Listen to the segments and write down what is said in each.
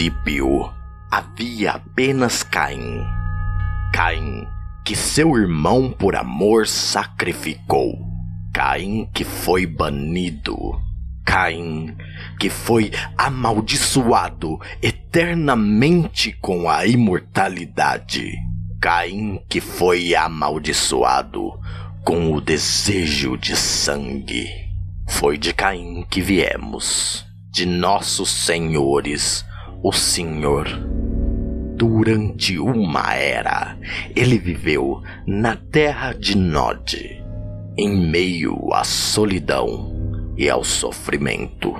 princípio havia apenas Caim. Caim, que seu irmão por amor sacrificou. Caim, que foi banido. Caim, que foi amaldiçoado eternamente com a imortalidade. Caim, que foi amaldiçoado com o desejo de sangue. Foi de Caim que viemos, de nossos senhores, o Senhor. Durante uma era, ele viveu na terra de Nod, em meio à solidão e ao sofrimento.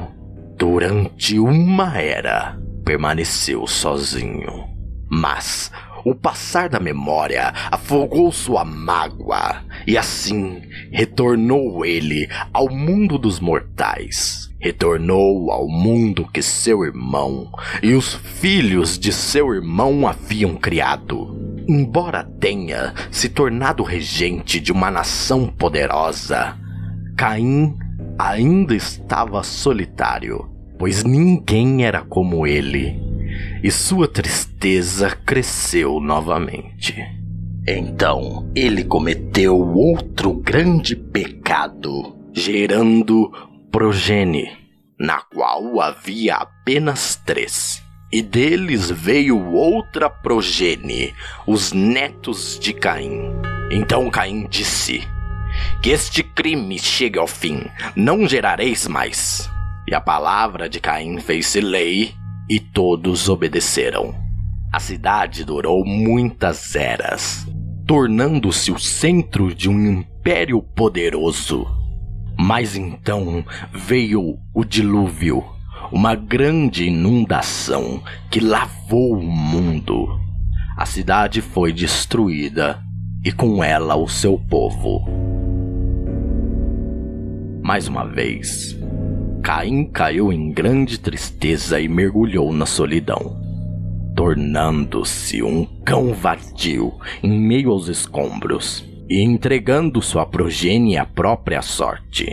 Durante uma era, permaneceu sozinho. Mas o passar da memória afogou sua mágoa e assim retornou ele ao mundo dos mortais. Retornou ao mundo que seu irmão e os filhos de seu irmão haviam criado. Embora tenha se tornado regente de uma nação poderosa, Caim ainda estava solitário, pois ninguém era como ele e sua tristeza cresceu novamente. Então ele cometeu outro grande pecado, gerando progenie, na qual havia apenas três. E deles veio outra progenie, os netos de Caim. Então Caim disse: Que este crime chegue ao fim, não gerareis mais. E a palavra de Caim fez-se lei e todos obedeceram. A cidade durou muitas eras, tornando-se o centro de um império poderoso. Mas então veio o dilúvio, uma grande inundação que lavou o mundo. A cidade foi destruída e com ela o seu povo. Mais uma vez, Caim caiu em grande tristeza e mergulhou na solidão, tornando-se um cão vadio em meio aos escombros e entregando sua progenie à própria sorte.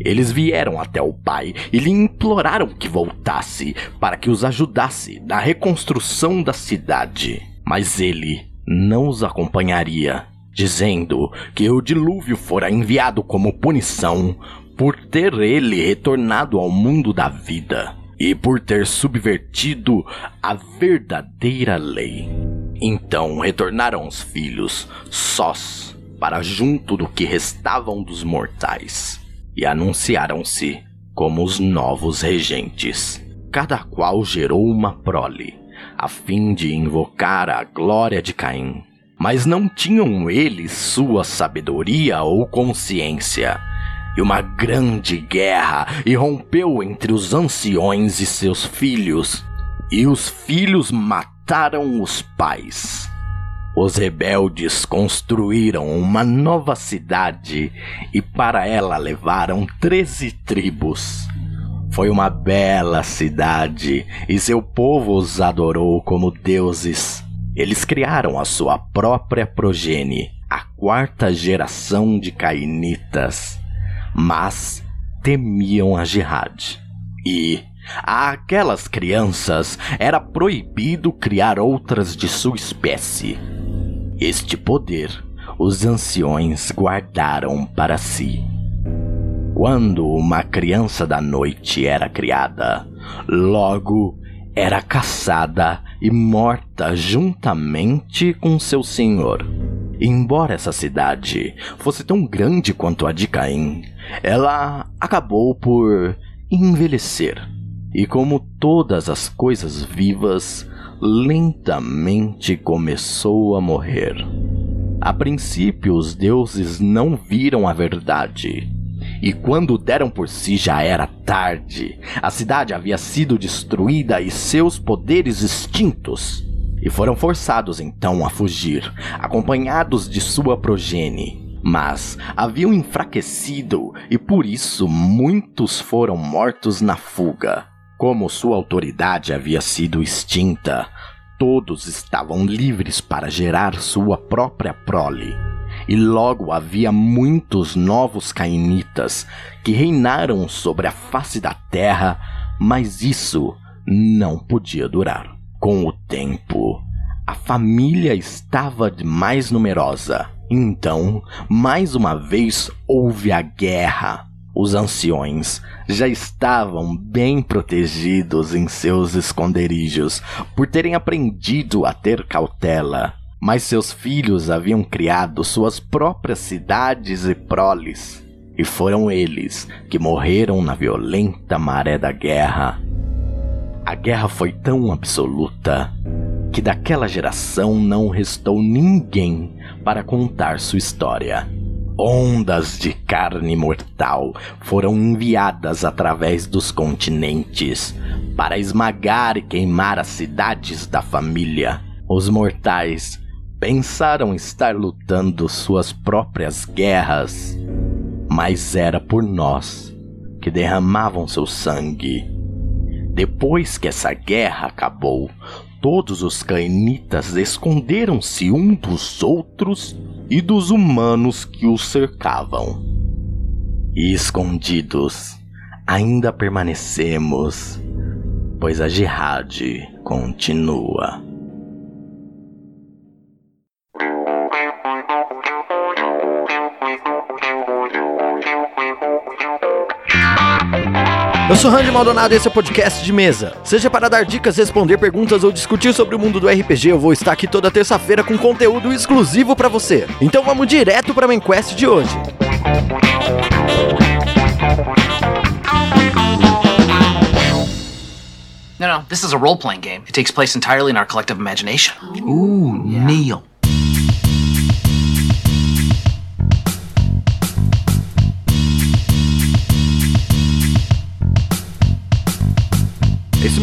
Eles vieram até o pai e lhe imploraram que voltasse para que os ajudasse na reconstrução da cidade. Mas ele não os acompanharia, dizendo que o dilúvio fora enviado como punição por ter ele retornado ao mundo da vida e por ter subvertido a verdadeira lei. Então retornaram os filhos sós para junto do que restavam dos mortais e anunciaram-se como os novos regentes. Cada qual gerou uma prole, a fim de invocar a glória de Caim. Mas não tinham eles sua sabedoria ou consciência e uma grande guerra irrompeu entre os anciões e seus filhos, e os filhos mataram os pais. Os rebeldes construíram uma nova cidade e para ela levaram treze tribos. Foi uma bela cidade e seu povo os adorou como deuses. Eles criaram a sua própria progenie, a quarta geração de cainitas mas temiam a jihad. E aquelas crianças era proibido criar outras de sua espécie. Este poder os anciões guardaram para si. Quando uma criança da noite era criada, logo era caçada e morta juntamente com seu senhor. Embora essa cidade fosse tão grande quanto a de Caim, ela acabou por envelhecer. E como todas as coisas vivas, lentamente começou a morrer. A princípio, os deuses não viram a verdade. E quando deram por si já era tarde. A cidade havia sido destruída e seus poderes extintos e foram forçados então a fugir, acompanhados de sua progenie. Mas haviam enfraquecido e por isso muitos foram mortos na fuga. Como sua autoridade havia sido extinta, todos estavam livres para gerar sua própria prole. E logo havia muitos novos cainitas que reinaram sobre a face da terra, mas isso não podia durar. Com o tempo, a família estava mais numerosa. Então, mais uma vez houve a guerra. Os anciões já estavam bem protegidos em seus esconderijos por terem aprendido a ter cautela. Mas seus filhos haviam criado suas próprias cidades e proles, e foram eles que morreram na violenta maré da guerra. A guerra foi tão absoluta que daquela geração não restou ninguém para contar sua história. Ondas de carne mortal foram enviadas através dos continentes para esmagar e queimar as cidades da família. Os mortais pensaram estar lutando suas próprias guerras, mas era por nós que derramavam seu sangue. Depois que essa guerra acabou, todos os cainitas esconderam-se um dos outros e dos humanos que os cercavam. E escondidos, ainda permanecemos, pois a jihad continua. Eu sou Randy Maldonado e esse é o podcast de mesa. Seja para dar dicas, responder perguntas ou discutir sobre o mundo do RPG, eu vou estar aqui toda terça-feira com conteúdo exclusivo para você. Então vamos direto para a main quest de hoje. No, no, this is a role playing game. It takes place entirely in our collective imagination. Ooh, Neil.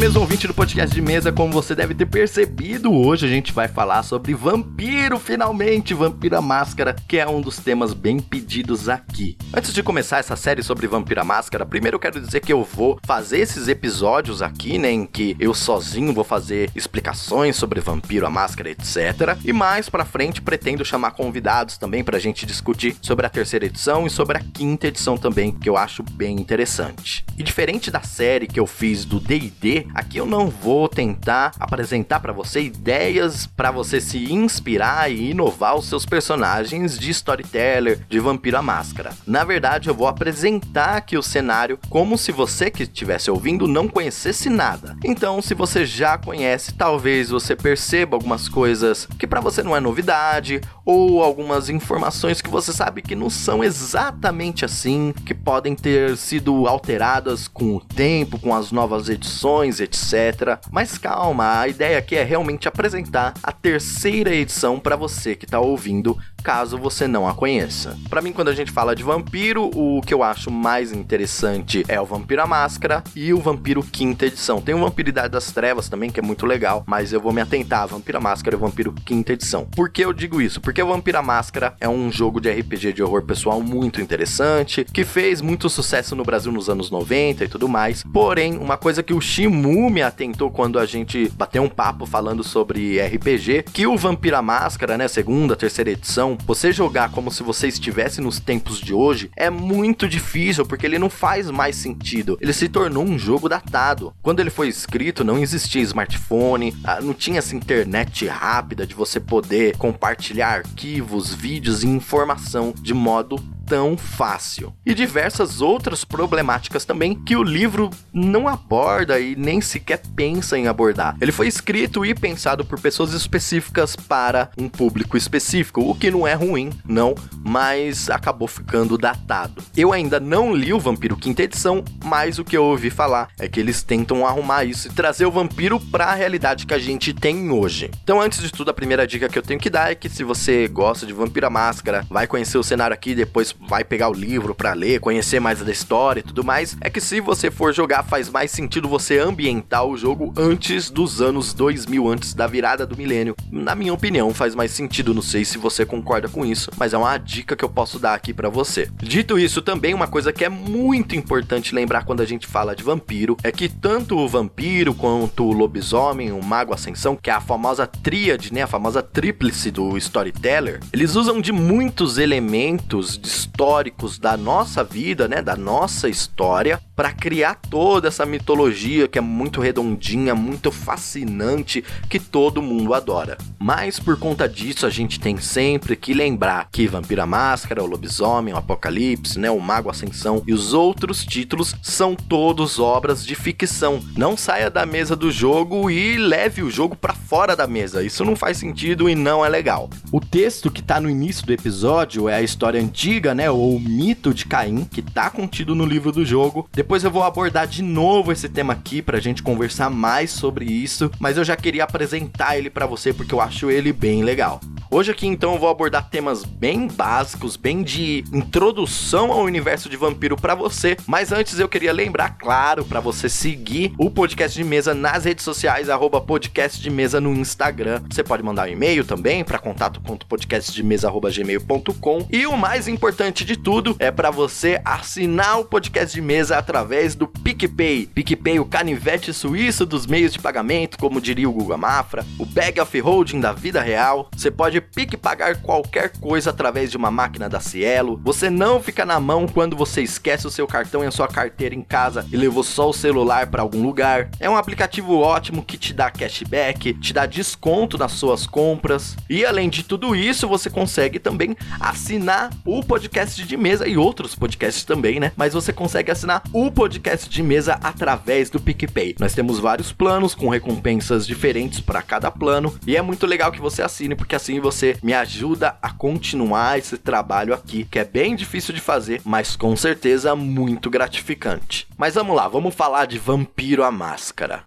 Mesmo ouvinte do podcast de mesa, como você deve ter percebido, hoje a gente vai falar sobre vampiro, finalmente, Vampira Máscara, que é um dos temas bem pedidos aqui. Antes de começar essa série sobre Vampira Máscara, primeiro eu quero dizer que eu vou fazer esses episódios aqui, né, em que eu sozinho vou fazer explicações sobre Vampiro a Máscara, etc. E mais pra frente pretendo chamar convidados também pra gente discutir sobre a terceira edição e sobre a quinta edição também, que eu acho bem interessante. E diferente da série que eu fiz do D&D, aqui eu não vou tentar apresentar para você ideias para você se inspirar e inovar os seus personagens de storyteller, de Vampiro à Máscara. Na verdade, eu vou apresentar aqui o cenário como se você que estivesse ouvindo não conhecesse nada. Então, se você já conhece, talvez você perceba algumas coisas que para você não é novidade ou algumas informações que você sabe que não são exatamente assim, que podem ter sido alteradas com o tempo, com as novas edições etc. Mas calma, a ideia aqui é realmente apresentar a terceira edição para você que está ouvindo caso você não a conheça. Para mim, quando a gente fala de vampiro, o que eu acho mais interessante é o Vampiro à Máscara e o Vampiro Quinta Edição. Tem o Vampiro Idade das Trevas também, que é muito legal, mas eu vou me atentar a Vampiro à Máscara e o Vampiro Quinta Edição. Por que eu digo isso? Porque o Vampiro à Máscara é um jogo de RPG de horror pessoal muito interessante, que fez muito sucesso no Brasil nos anos 90 e tudo mais. Porém, uma coisa que o Shimu me atentou quando a gente bateu um papo falando sobre RPG, que o Vampiro à Máscara, né, segunda, terceira edição, então, você jogar como se você estivesse nos tempos de hoje é muito difícil, porque ele não faz mais sentido. Ele se tornou um jogo datado. Quando ele foi escrito, não existia smartphone, ah, não tinha essa internet rápida de você poder compartilhar arquivos, vídeos e informação de modo tão fácil. E diversas outras problemáticas também que o livro não aborda e nem sequer pensa em abordar. Ele foi escrito e pensado por pessoas específicas para um público específico, o que não é ruim, não, mas acabou ficando datado. Eu ainda não li o Vampiro Quinta Edição, mas o que eu ouvi falar é que eles tentam arrumar isso e trazer o vampiro para a realidade que a gente tem hoje. Então, antes de tudo, a primeira dica que eu tenho que dar é que se você gosta de Vampira Máscara, vai conhecer o cenário aqui, depois vai pegar o livro para ler, conhecer mais da história e tudo mais, é que se você for jogar, faz mais sentido você ambientar o jogo antes dos anos 2000, antes da virada do milênio. Na minha opinião, faz mais sentido, não sei se você concorda com isso, mas é uma dica que eu posso dar aqui para você. Dito isso, também uma coisa que é muito importante lembrar quando a gente fala de vampiro é que tanto o vampiro quanto o lobisomem, o mago ascensão, que é a famosa tríade, né, a famosa tríplice do storyteller, eles usam de muitos elementos de históricos da nossa vida, né, da nossa história, para criar toda essa mitologia que é muito redondinha, muito fascinante, que todo mundo adora. Mas por conta disso, a gente tem sempre que lembrar que Vampira Máscara, o Lobisomem, o Apocalipse, né, o Mago Ascensão e os outros títulos são todos obras de ficção. Não saia da mesa do jogo e leve o jogo para fora da mesa. Isso não faz sentido e não é legal. O texto que tá no início do episódio é a história antiga, né, ou o mito de Caim, que tá contido no livro do jogo. Depois eu vou abordar de novo esse tema aqui pra gente conversar mais sobre isso, mas eu já queria apresentar ele para você porque eu acho ele bem legal. Hoje aqui então eu vou abordar temas bem básicos, bem de introdução ao universo de vampiro para você, mas antes eu queria lembrar, claro, para você seguir o podcast de mesa nas redes sociais @podcast de mesa no Instagram. Você pode mandar um e-mail também para contato.podcastdemesa@gmail.com e o mais importante de tudo é para você assinar o podcast de mesa através do PicPay. PicPay, o canivete suíço dos meios de pagamento, como diria o Google Mafra, o bag of holding da vida real. Você pode pique pagar qualquer coisa através de uma máquina da Cielo. Você não fica na mão quando você esquece o seu cartão e a sua carteira em casa e levou só o celular para algum lugar. É um aplicativo ótimo que te dá cashback, te dá desconto nas suas compras. E além de tudo isso, você consegue também assinar o podcast de mesa e outros podcasts também, né? Mas você consegue assinar o podcast de mesa através do PicPay. Nós temos vários planos com recompensas diferentes para cada plano e é muito legal que você assine porque assim você você me ajuda a continuar esse trabalho aqui, que é bem difícil de fazer, mas com certeza muito gratificante. Mas vamos lá, vamos falar de Vampiro a Máscara.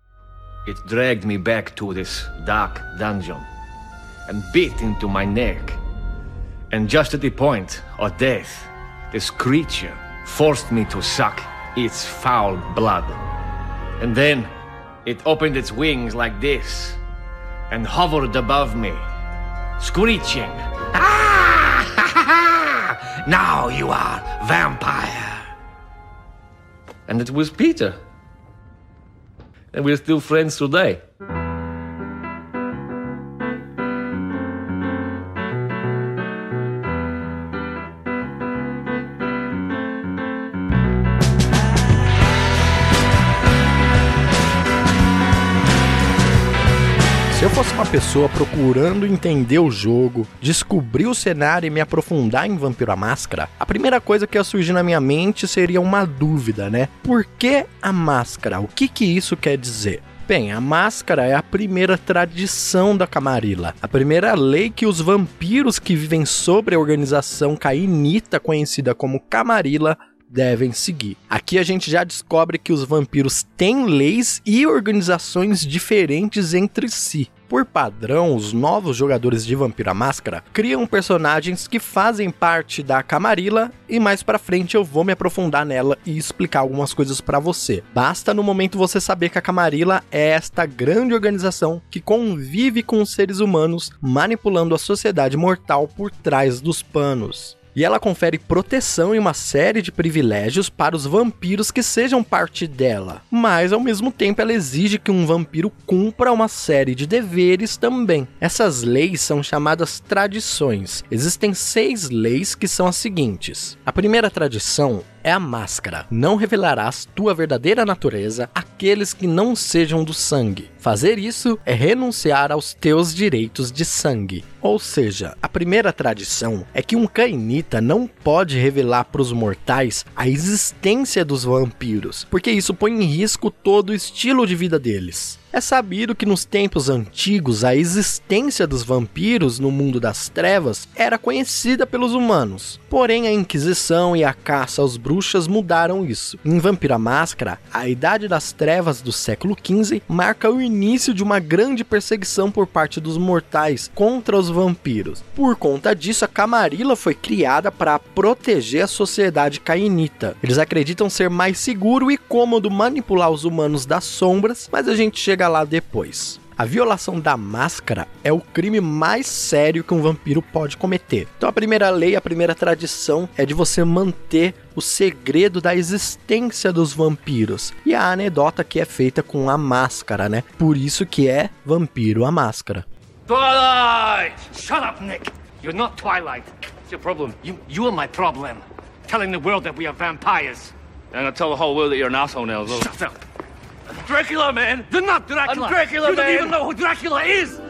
It dragged me back to this dark dungeon and bit into my neck. And just at the point of death, this creature forced me to suck its foul blood. And then it opened its wings like this and hovered above me screeching. Ah! now you are vampire. And it was Peter. And we're still friends today. Pessoa procurando entender o jogo, descobrir o cenário e me aprofundar em Vampiro à Máscara, a primeira coisa que ia surgir na minha mente seria uma dúvida, né? Por que a máscara? O que que isso quer dizer? Bem, a máscara é a primeira tradição da Camarilla, a primeira lei que os vampiros que vivem sobre a organização cainita conhecida como Camarilla devem seguir. Aqui a gente já descobre que os vampiros têm leis e organizações diferentes entre si. Por padrão, os novos jogadores de Vampiro à Máscara criam personagens que fazem parte da Camarilla e mais para frente eu vou me aprofundar nela e explicar algumas coisas para você. Basta no momento você saber que a Camarilla é esta grande organização que convive com os seres humanos, manipulando a sociedade mortal por trás dos panos e ela confere proteção e uma série de privilégios para os vampiros que sejam parte dela, mas ao mesmo tempo ela exige que um vampiro cumpra uma série de deveres também. Essas leis são chamadas tradições. Existem seis leis que são as seguintes: a primeira tradição é a máscara. Não revelarás tua verdadeira natureza àqueles que não sejam do sangue. Fazer isso é renunciar aos teus direitos de sangue. Ou seja, a primeira tradição é que um cainita não pode revelar para os mortais a existência dos vampiros, porque isso põe em risco todo o estilo de vida deles. É sabido que nos tempos antigos a existência dos vampiros no mundo das trevas era conhecida pelos humanos. Porém, a Inquisição e a caça aos bruxas mudaram isso. Em Vampira Máscara, a Idade das Trevas do século XV marca o início de uma grande perseguição por parte dos mortais contra os vampiros. Por conta disso, a Camarilla foi criada para proteger a sociedade cainita. Eles acreditam ser mais seguro e cômodo manipular os humanos das sombras, mas a gente chega lá depois. A violação da máscara é o crime mais sério que um vampiro pode cometer. Então a primeira lei, a primeira tradição é de você manter o segredo da existência dos vampiros. E a anedota que é feita com a máscara, né? Por isso que é Vampiro a Máscara. Twilight! Shut up, Nick! You're not Twilight. It's your problem. You, you are my problem. Telling the world that we are vampires. I'm gonna tell the whole world that you're an asshole now. Shut up. Dracula, man. They're not Dracula. Dracula, you man. don't even know who Dracula is.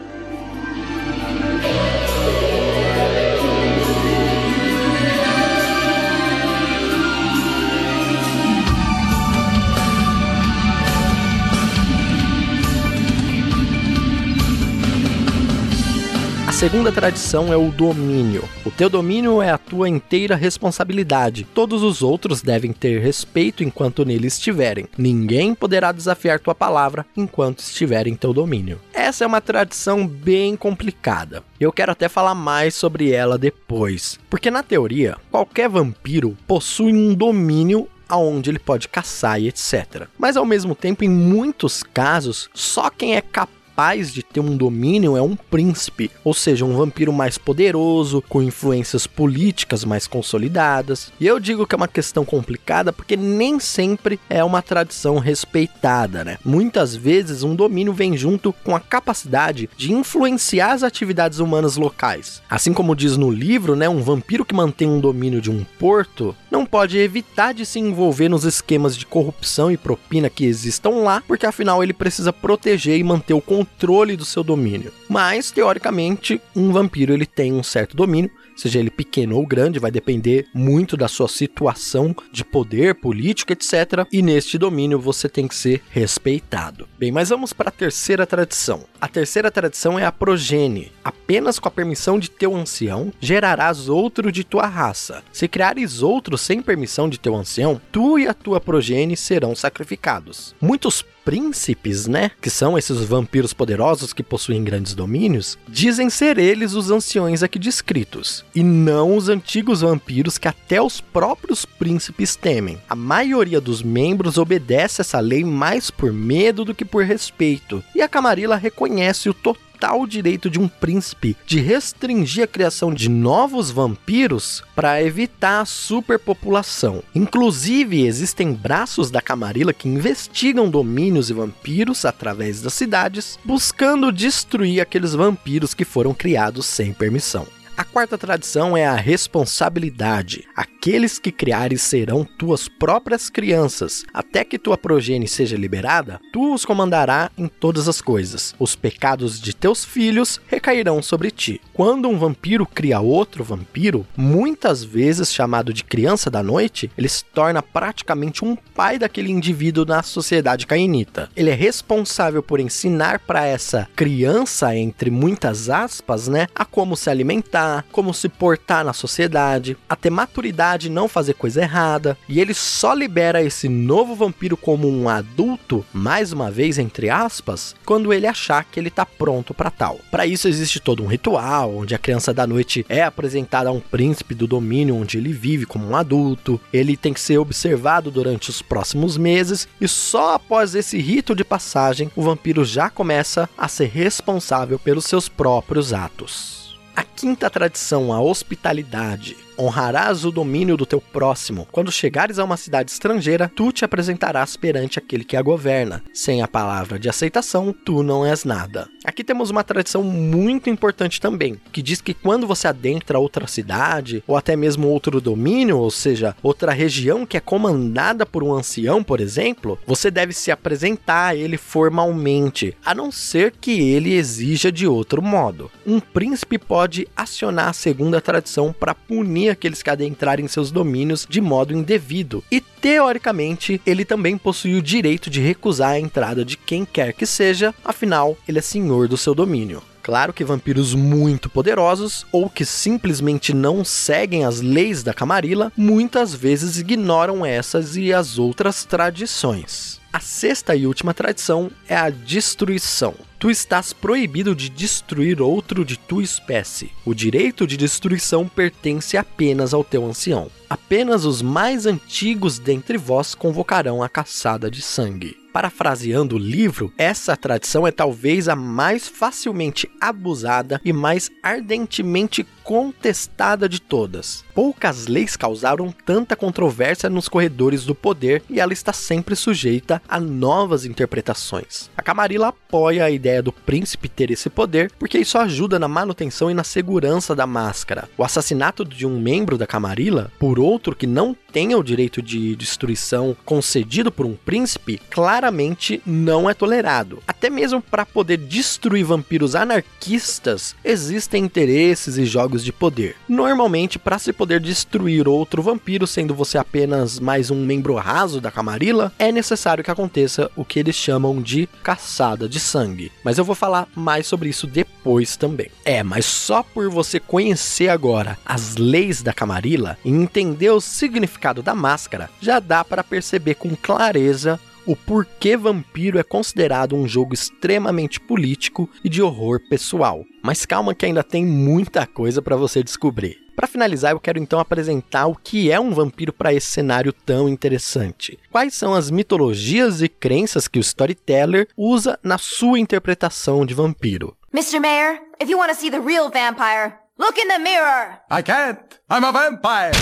Segunda tradição é o domínio. O teu domínio é a tua inteira responsabilidade. Todos os outros devem ter respeito enquanto nele estiverem. Ninguém poderá desafiar tua palavra enquanto estiver em teu domínio. Essa é uma tradição bem complicada. Eu quero até falar mais sobre ela depois, porque na teoria, qualquer vampiro possui um domínio aonde ele pode caçar e etc. Mas ao mesmo tempo, em muitos casos, só quem é capaz capaz de ter um domínio é um príncipe, ou seja, um vampiro mais poderoso, com influências políticas mais consolidadas. E eu digo que é uma questão complicada porque nem sempre é uma tradição respeitada, né? Muitas vezes um domínio vem junto com a capacidade de influenciar as atividades humanas locais. Assim como diz no livro, né, um vampiro que mantém um domínio de um porto não pode evitar de se envolver nos esquemas de corrupção e propina que existam lá, porque afinal ele precisa proteger e manter o controle do seu domínio. Mas, teoricamente, um vampiro ele tem um certo domínio, seja ele pequeno ou grande, vai depender muito da sua situação de poder político, etc. E neste domínio você tem que ser respeitado. Bem, mas vamos para a terceira tradição. A terceira tradição é a progenie. Apenas com a permissão de teu ancião gerarás outro de tua raça. Se criares outro sem permissão de teu ancião, tu e a tua progenie serão sacrificados. Muitos príncipes, né, que são esses vampiros poderosos que possuem grandes domínios, dizem ser eles os anciões aqui descritos, e não os antigos vampiros que até os próprios príncipes temem. A maioria dos membros obedece essa lei mais por medo do que por respeito, e a Camarilla reconhece o total total direito de um príncipe de restringir a criação de novos vampiros para evitar a superpopulação. Inclusive, existem braços da Camarilla que investigam domínios e vampiros através das cidades, buscando destruir aqueles vampiros que foram criados sem permissão. A quarta tradição é a responsabilidade. Aqueles que criares serão tuas próprias crianças. Até que tua progenie seja liberada, tu os comandará em todas as coisas. Os pecados de teus filhos recairão sobre ti. Quando um vampiro cria outro vampiro, muitas vezes chamado de criança da noite, ele se torna praticamente um pai daquele indivíduo na sociedade cainita. Ele é responsável por ensinar para essa criança, entre muitas aspas, né, a como se alimentar como se portar na sociedade, a ter maturidade e não fazer coisa errada. E ele só libera esse novo vampiro como um adulto, mais uma vez entre aspas, quando ele achar que ele tá pronto para tal. Para isso existe todo um ritual onde a criança da noite é apresentada a um príncipe do domínio onde ele vive como um adulto. Ele tem que ser observado durante os próximos meses e só após esse rito de passagem o vampiro já começa a ser responsável pelos seus próprios atos. Quinta tradição, a hospitalidade, honrarás o domínio do teu próximo. Quando chegares a uma cidade estrangeira, tu te apresentarás perante aquele que a governa. Sem a palavra de aceitação, tu não és nada. Aqui temos uma tradição muito importante também, que diz que quando você adentra outra cidade, ou até mesmo outro domínio, ou seja, outra região que é comandada por um ancião, por exemplo, você deve se apresentar a ele formalmente, a não ser que ele exija de outro modo. Um príncipe pode acionar a segunda tradição para punir aqueles que adentrarem seus domínios de modo indevido. E teoricamente, ele também possui o direito de recusar a entrada de quem quer que seja, afinal, ele é senhor do seu domínio. Claro que vampiros muito poderosos ou que simplesmente não seguem as leis da Camarilla muitas vezes ignoram essas e as outras tradições. A sexta e última tradição é a destruição. Tu estás proibido de destruir outro de tua espécie. O direito de destruição pertence apenas ao teu ancião. Apenas os mais antigos dentre vós convocarão a caçada de sangue. Parafraseando o livro, essa tradição é talvez a mais facilmente abusada e mais ardentemente contestada de todas. Poucas leis causaram tanta controvérsia nos corredores do poder e ela está sempre sujeita a novas interpretações. A Camarilla apoia a ideia do príncipe ter esse poder porque isso ajuda na manutenção e na segurança da máscara. O assassinato de um membro da Camarilla por outro que não tenha o direito de destruição concedido por um príncipe claramente não é tolerado. Até mesmo para poder destruir vampiros anarquistas, existem interesses e jogos de poder. Normalmente, para se poder destruir outro vampiro, sendo você apenas mais um membro raso da Camarilla, é necessário que aconteça o que eles chamam de caçada de sangue. Mas eu vou falar mais sobre isso depois também. É, mas só por você conhecer agora as leis da Camarilla e entender o significado da máscara, já dá para perceber com clareza o porquê Vampiro é considerado um jogo extremamente político e de horror pessoal. Mas calma que ainda tem muita coisa para você descobrir. Para finalizar, eu quero então apresentar o que é um vampiro para esse cenário tão interessante. Quais são as mitologias e crenças que o storyteller usa na sua interpretação de vampiro? Mr. Mayor, if you want to see the real vampire, look in the mirror. I can't. I'm a vampire.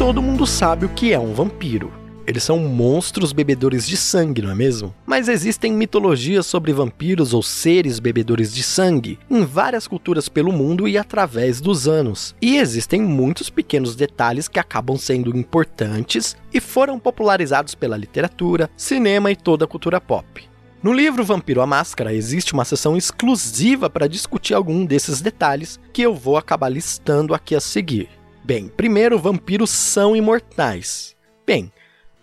Todo mundo sabe o que é um vampiro. Eles são monstros bebedores de sangue, não é mesmo? Mas existem mitologias sobre vampiros ou seres bebedores de sangue em várias culturas pelo mundo e através dos anos. E existem muitos pequenos detalhes que acabam sendo importantes e foram popularizados pela literatura, cinema e toda a cultura pop. No livro Vampiro a Máscara existe uma sessão exclusiva para discutir algum desses detalhes que eu vou acabar listando aqui a seguir. Bem, primeiro, vampiros são imortais. Bem,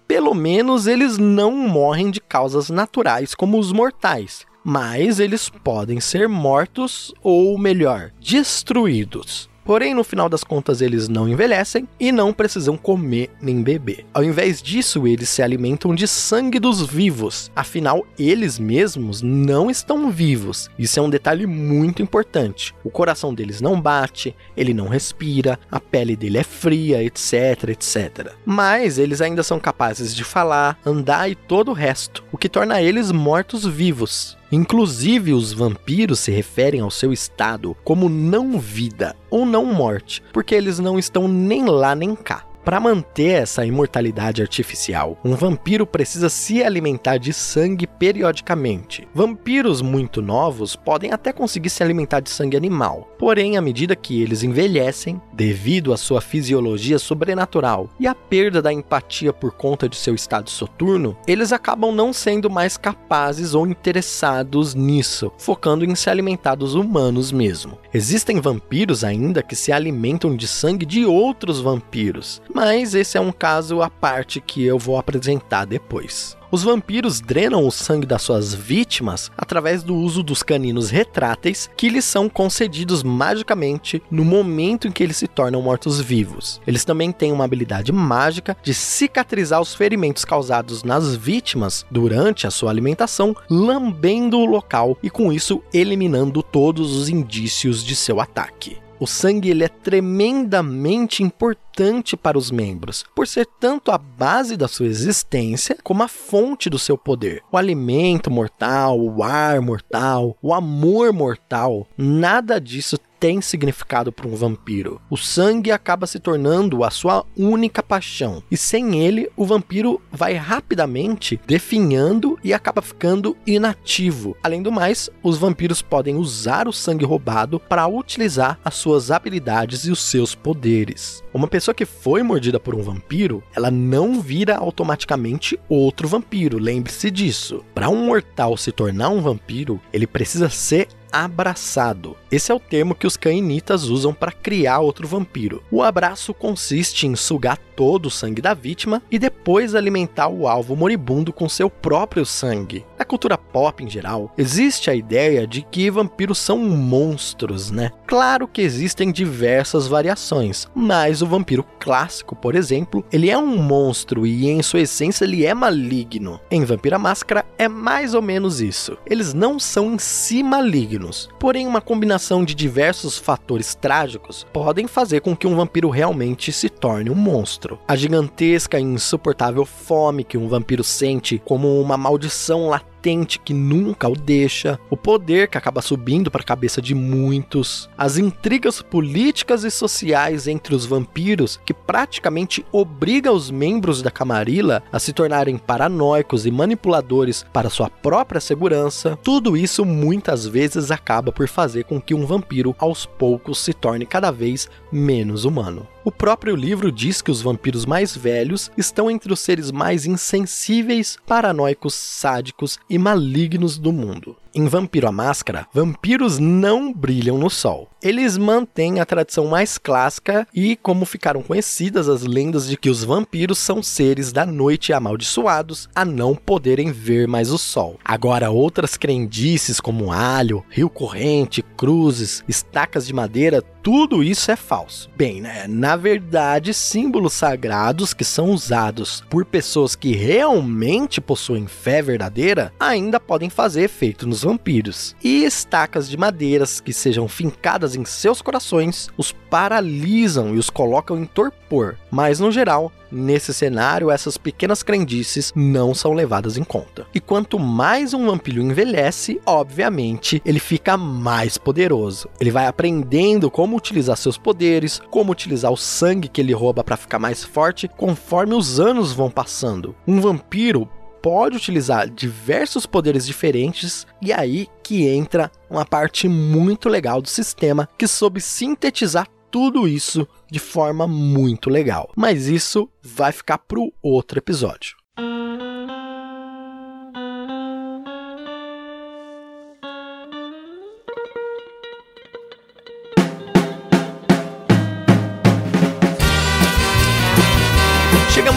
pelo menos eles não morrem de causas naturais como os mortais, mas eles podem ser mortos ou melhor, destruídos. Porém, no final das contas, eles não envelhecem e não precisam comer nem beber. Ao invés disso, eles se alimentam de sangue dos vivos. Afinal, eles mesmos não estão vivos. Isso é um detalhe muito importante. O coração deles não bate, ele não respira, a pele dele é fria, etc, etc. Mas eles ainda são capazes de falar, andar e todo o resto, o que torna eles mortos-vivos. Inclusive, os vampiros se referem ao seu estado como não vida ou não morte, porque eles não estão nem lá nem cá. Para manter essa imortalidade artificial, um vampiro precisa se alimentar de sangue periodicamente. Vampiros muito novos podem até conseguir se alimentar de sangue animal, porém, à medida que eles envelhecem, devido à sua fisiologia sobrenatural e à perda da empatia por conta de seu estado soturno, eles acabam não sendo mais capazes ou interessados nisso, focando em se alimentar dos humanos mesmo. Existem vampiros ainda que se alimentam de sangue de outros vampiros, mas esse é um caso à parte que eu vou apresentar depois. Os vampiros drenam o sangue das suas vítimas através do uso dos caninos retráteis que lhes são concedidos magicamente no momento em que eles se tornam mortos-vivos. Eles também têm uma habilidade mágica de cicatrizar os ferimentos causados nas vítimas durante a sua alimentação, lambendo o local e com isso eliminando todos os indícios de seu ataque. O sangue ele é tremendamente importante para os membros, por ser tanto a base da sua existência como a fonte do seu poder. O alimento mortal, o ar mortal, o amor mortal, nada disso tem significado para um vampiro. O sangue acaba se tornando a sua única paixão, e sem ele, o vampiro vai rapidamente definhando e acaba ficando inativo. Além do mais, os vampiros podem usar o sangue roubado para utilizar as suas habilidades e os seus poderes. Uma pessoa que foi mordida por um vampiro, ela não vira automaticamente outro vampiro, lembre-se disso. Para um mortal se tornar um vampiro, ele precisa ser abraçado. Esse é o termo que os cainitas usam para criar outro vampiro. O abraço consiste em sugar todo o sangue da vítima e depois alimentar o alvo moribundo com seu próprio sangue. Na cultura pop em geral, existe a ideia de que vampiros são monstros, né? Claro que existem diversas variações, mas o vampiro clássico, por exemplo, ele é um monstro e em sua essência ele é maligno. Em Vampira Máscara é mais ou menos isso. Eles não são em si malignos, porém uma combinação de diversos fatores trágicos podem fazer com que um vampiro realmente se torne um monstro. A gigantesca e insuportável fome que um vampiro sente como uma maldição latente que nunca o deixa, o poder que acaba subindo para a cabeça de muitos, as intrigas políticas e sociais entre os vampiros que praticamente obriga os membros da Camarilla a se tornarem paranoicos e manipuladores para sua própria segurança, tudo isso muitas vezes acaba por fazer com que um vampiro aos poucos se torne cada vez menos humano. O próprio livro diz que os vampiros mais velhos estão entre os seres mais insensíveis, paranoicos, sádicos e malignos do mundo. Em Vampiro a Máscara, vampiros não brilham no sol. Eles mantêm a tradição mais clássica e como ficaram conhecidas as lendas de que os vampiros são seres da noite amaldiçoados a não poderem ver mais o sol. Agora, outras crendices como alho, rio corrente, cruzes, estacas de madeira, tudo isso é falso. Bem, né? Na verdade, símbolos sagrados que são usados por pessoas que realmente possuem fé verdadeira ainda podem fazer efeito nos vampiros. E estacas de madeiras que sejam fincadas em seus corações os paralisam e os colocam em torpor. Mas no geral, Nesse cenário, essas pequenas crendices não são levadas em conta. E quanto mais um vampiro envelhece, obviamente, ele fica mais poderoso. Ele vai aprendendo como utilizar seus poderes, como utilizar o sangue que ele rouba para ficar mais forte conforme os anos vão passando. Um vampiro pode utilizar diversos poderes diferentes e aí que entra uma parte muito legal do sistema que soube sintetizar tudo isso de forma muito legal. Mas isso vai ficar para o outro episódio.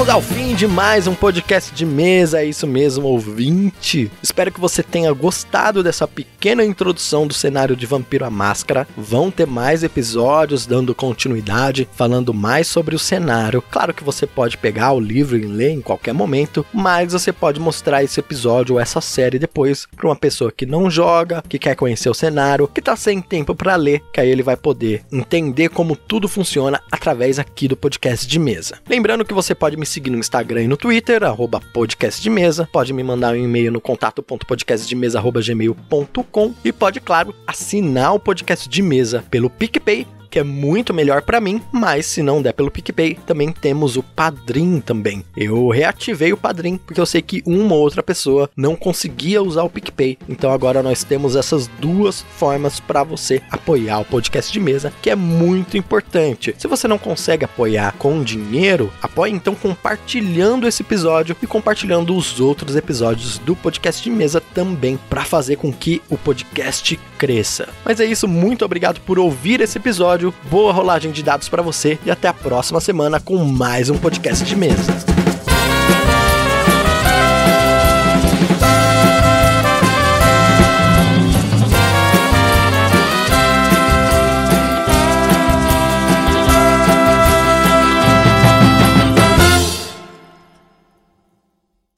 Chegamos ao fim de mais um podcast de mesa, é isso mesmo, ouvinte. Espero que você tenha gostado dessa pequena introdução do cenário de Vampiro à Máscara. Vão ter mais episódios dando continuidade, falando mais sobre o cenário. Claro que você pode pegar o livro e ler em qualquer momento, mas você pode mostrar esse episódio ou essa série depois para uma pessoa que não joga, que quer conhecer o cenário, que tá sem tempo para ler, que aí ele vai poder entender como tudo funciona através aqui do podcast de mesa. Lembrando que você pode me seguir no Instagram e no Twitter, arroba podcast de mesa. Pode me mandar um e-mail no contato.podcastdemesa.gmail.com e pode, claro, assinar o podcast de mesa pelo PicPay que é muito melhor para mim, mas se não der pelo PicPay, também temos o Padrim também. Eu reativei o Padrim porque eu sei que uma ou outra pessoa não conseguia usar o PicPay. Então agora nós temos essas duas formas para você apoiar o podcast de mesa, que é muito importante. Se você não consegue apoiar com dinheiro, apoie então compartilhando esse episódio e compartilhando os outros episódios do podcast de mesa também para fazer com que o podcast cresça. Mas é isso, muito obrigado por ouvir esse episódio episódio, boa rolagem de dados para você e até a próxima semana com mais um podcast de mesa.